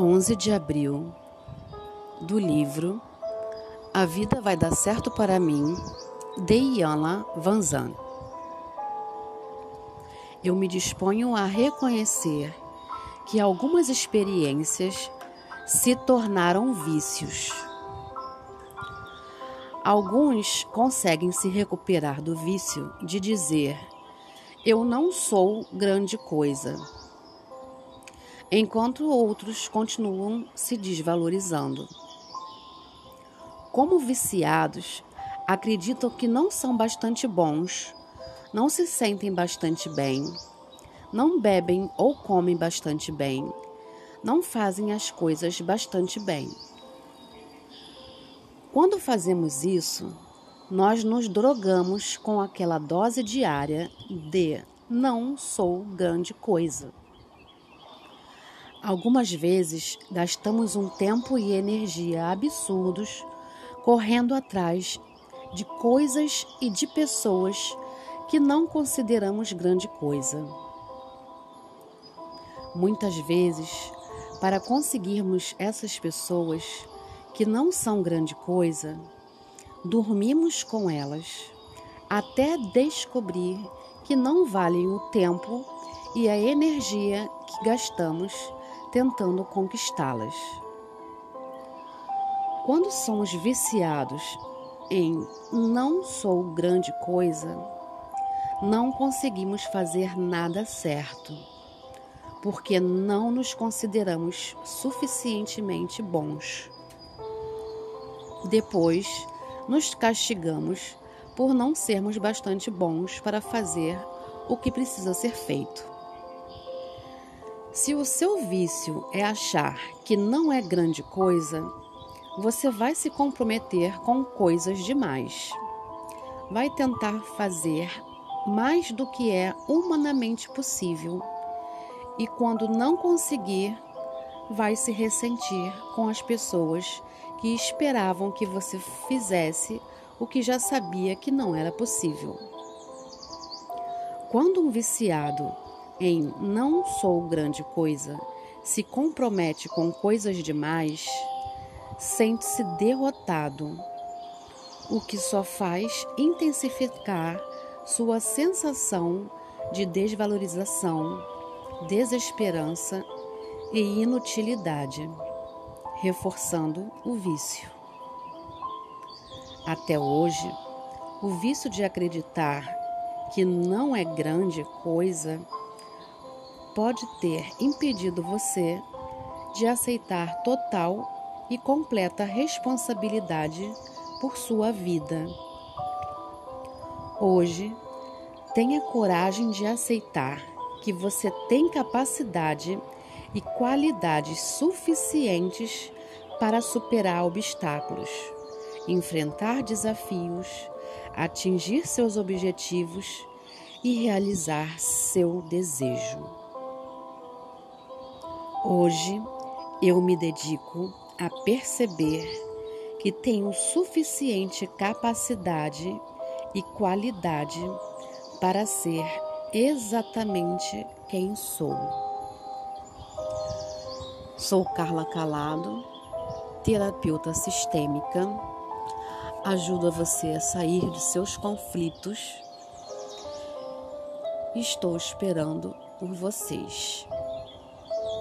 11 de abril do livro A Vida Vai Dar Certo para Mim, de Iana Vanzan. Eu me disponho a reconhecer que algumas experiências se tornaram vícios. Alguns conseguem se recuperar do vício de dizer: Eu não sou grande coisa enquanto outros continuam se desvalorizando. Como viciados, acreditam que não são bastante bons, não se sentem bastante bem, não bebem ou comem bastante bem, não fazem as coisas bastante bem. Quando fazemos isso, nós nos drogamos com aquela dose diária de não sou grande coisa. Algumas vezes gastamos um tempo e energia absurdos correndo atrás de coisas e de pessoas que não consideramos grande coisa. Muitas vezes, para conseguirmos essas pessoas que não são grande coisa, dormimos com elas até descobrir que não valem o tempo e a energia que gastamos tentando conquistá-las. Quando somos viciados em não sou grande coisa, não conseguimos fazer nada certo, porque não nos consideramos suficientemente bons. Depois, nos castigamos por não sermos bastante bons para fazer o que precisa ser feito. Se o seu vício é achar que não é grande coisa, você vai se comprometer com coisas demais. Vai tentar fazer mais do que é humanamente possível e, quando não conseguir, vai se ressentir com as pessoas que esperavam que você fizesse o que já sabia que não era possível. Quando um viciado em não sou grande coisa se compromete com coisas demais, sente-se derrotado, o que só faz intensificar sua sensação de desvalorização, desesperança e inutilidade, reforçando o vício. Até hoje, o vício de acreditar que não é grande coisa pode ter impedido você de aceitar total e completa responsabilidade por sua vida. Hoje, tenha coragem de aceitar que você tem capacidade e qualidades suficientes para superar obstáculos, enfrentar desafios, atingir seus objetivos e realizar seu desejo. Hoje eu me dedico a perceber que tenho suficiente capacidade e qualidade para ser exatamente quem sou. Sou Carla Calado, terapeuta sistêmica. Ajudo você a sair de seus conflitos. Estou esperando por vocês.